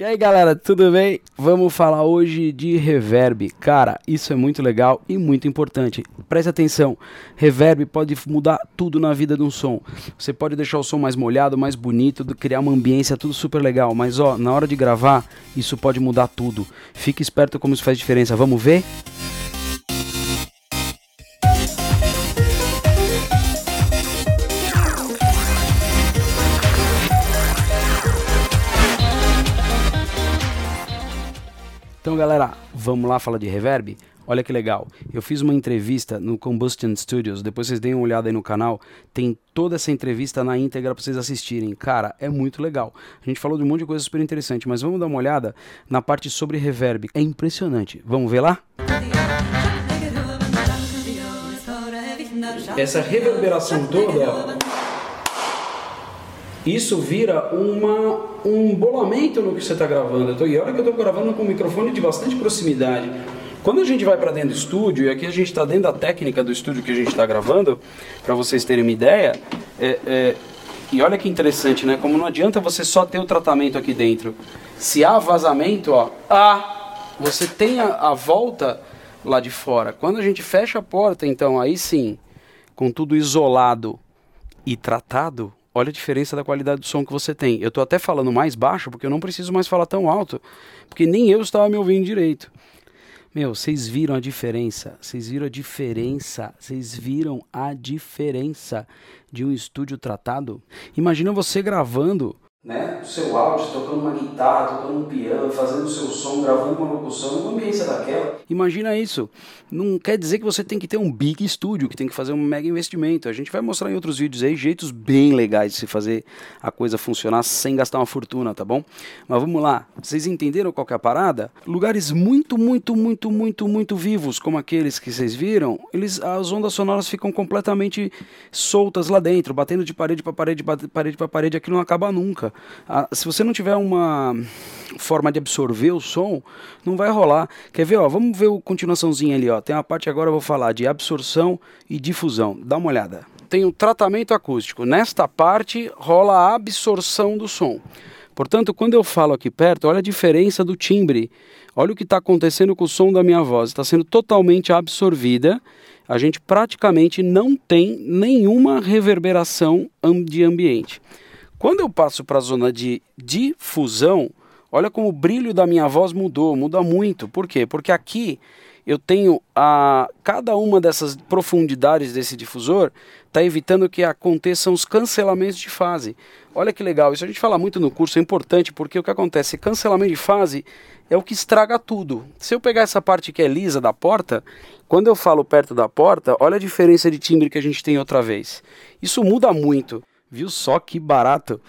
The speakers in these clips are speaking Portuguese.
E aí galera, tudo bem? Vamos falar hoje de reverb. Cara, isso é muito legal e muito importante. Preste atenção, reverb pode mudar tudo na vida de um som. Você pode deixar o som mais molhado, mais bonito, criar uma ambiência, tudo super legal. Mas ó, na hora de gravar, isso pode mudar tudo. Fique esperto como isso faz diferença. Vamos ver? Então, galera, vamos lá falar de reverb? Olha que legal. Eu fiz uma entrevista no Combustion Studios. Depois vocês deem uma olhada aí no canal. Tem toda essa entrevista na íntegra para vocês assistirem. Cara, é muito legal. A gente falou de um monte de coisa super interessante, mas vamos dar uma olhada na parte sobre reverb. É impressionante. Vamos ver lá? Essa reverberação toda, ó, isso vira uma, um embolamento no que você está gravando. Tô, e olha que eu estou gravando com um microfone de bastante proximidade. Quando a gente vai para dentro do estúdio, e aqui a gente está dentro da técnica do estúdio que a gente está gravando, para vocês terem uma ideia, é, é, e olha que interessante, né? Como não adianta você só ter o tratamento aqui dentro. Se há vazamento, ó, ah, você tem a, a volta lá de fora. Quando a gente fecha a porta, então aí sim, com tudo isolado e tratado, olha a diferença da qualidade do som que você tem. Eu estou até falando mais baixo porque eu não preciso mais falar tão alto, porque nem eu estava me ouvindo direito. Meu, vocês viram a diferença? Vocês viram a diferença? Vocês viram a diferença de um estúdio tratado? Imagina você gravando né? O seu áudio, tocando uma guitarra, tocando um piano, fazendo o seu som, gravando uma locução, numa ambiência daquela. Imagina isso. Não quer dizer que você tem que ter um big estúdio, que tem que fazer um mega investimento. A gente vai mostrar em outros vídeos aí jeitos bem legais de se fazer a coisa funcionar sem gastar uma fortuna, tá bom? Mas vamos lá. Vocês entenderam qual é a parada? Lugares muito, muito, muito, muito, muito vivos, como aqueles que vocês viram, eles as ondas sonoras ficam completamente soltas lá dentro, batendo de parede para parede, parede para parede, aquilo não acaba nunca. Ah, se você não tiver uma forma de absorver o som, não vai rolar. Quer ver? Ó, vamos ver a continuaçãozinha ali. Ó. Tem uma parte agora eu vou falar de absorção e difusão. Dá uma olhada. Tem o tratamento acústico. Nesta parte rola a absorção do som. Portanto, quando eu falo aqui perto, olha a diferença do timbre. Olha o que está acontecendo com o som da minha voz. Está sendo totalmente absorvida. A gente praticamente não tem nenhuma reverberação de ambiente. Quando eu passo para a zona de difusão, olha como o brilho da minha voz mudou, muda muito. Por quê? Porque aqui eu tenho a cada uma dessas profundidades desse difusor está evitando que aconteçam os cancelamentos de fase. Olha que legal, isso a gente fala muito no curso, é importante porque o que acontece, cancelamento de fase é o que estraga tudo. Se eu pegar essa parte que é lisa da porta, quando eu falo perto da porta, olha a diferença de timbre que a gente tem outra vez. Isso muda muito. Viu só que barato?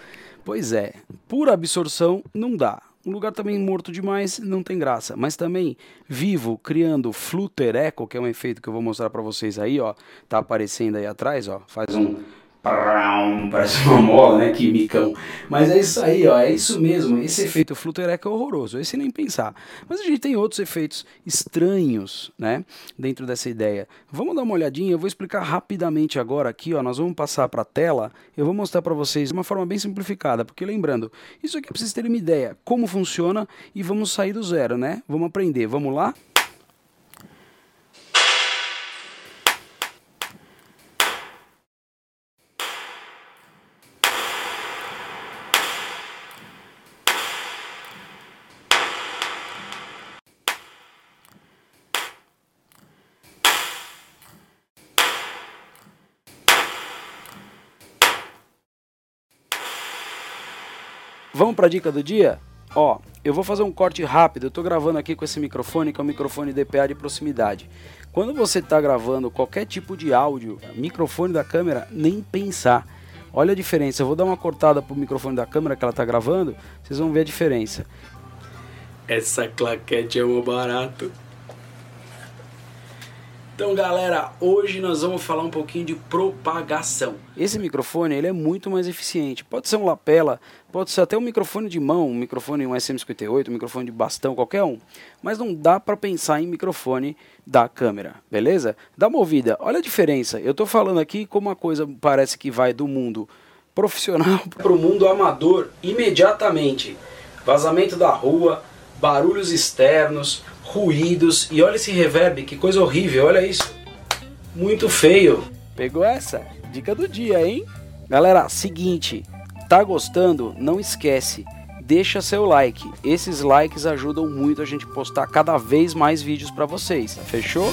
Pois é, pura absorção não dá. Um lugar também morto demais não tem graça, mas também vivo, criando flutter echo, que é um efeito que eu vou mostrar para vocês aí, ó, tá aparecendo aí atrás, ó, faz um Parece uma mola, né? Que micão. Mas é isso aí, ó. É isso mesmo. Esse efeito Flutereca é horroroso. Esse nem pensar. Mas a gente tem outros efeitos estranhos, né? Dentro dessa ideia. Vamos dar uma olhadinha. Eu vou explicar rapidamente agora aqui, ó. Nós vamos passar para a tela. Eu vou mostrar para vocês de uma forma bem simplificada. Porque lembrando, isso aqui é para vocês terem uma ideia como funciona e vamos sair do zero, né? Vamos aprender. Vamos lá? Vamos para a dica do dia? Ó, eu vou fazer um corte rápido. Eu estou gravando aqui com esse microfone, que é um microfone DPA de proximidade. Quando você está gravando qualquer tipo de áudio, microfone da câmera, nem pensar. Olha a diferença. Eu vou dar uma cortada pro microfone da câmera que ela está gravando, vocês vão ver a diferença. Essa claquete é um barato. Então, galera, hoje nós vamos falar um pouquinho de propagação. Esse microfone ele é muito mais eficiente. Pode ser um lapela, pode ser até um microfone de mão, um microfone um SM58, um microfone de bastão, qualquer um. Mas não dá para pensar em microfone da câmera, beleza? Dá uma ouvida. Olha a diferença. Eu estou falando aqui como uma coisa parece que vai do mundo profissional para o mundo amador imediatamente. vazamento da rua, barulhos externos, ruídos e olha esse reverb, que coisa horrível, olha isso. Muito feio. Pegou essa? Dica do dia, hein? Galera, seguinte, tá gostando? Não esquece, deixa seu like. Esses likes ajudam muito a gente postar cada vez mais vídeos para vocês. Fechou?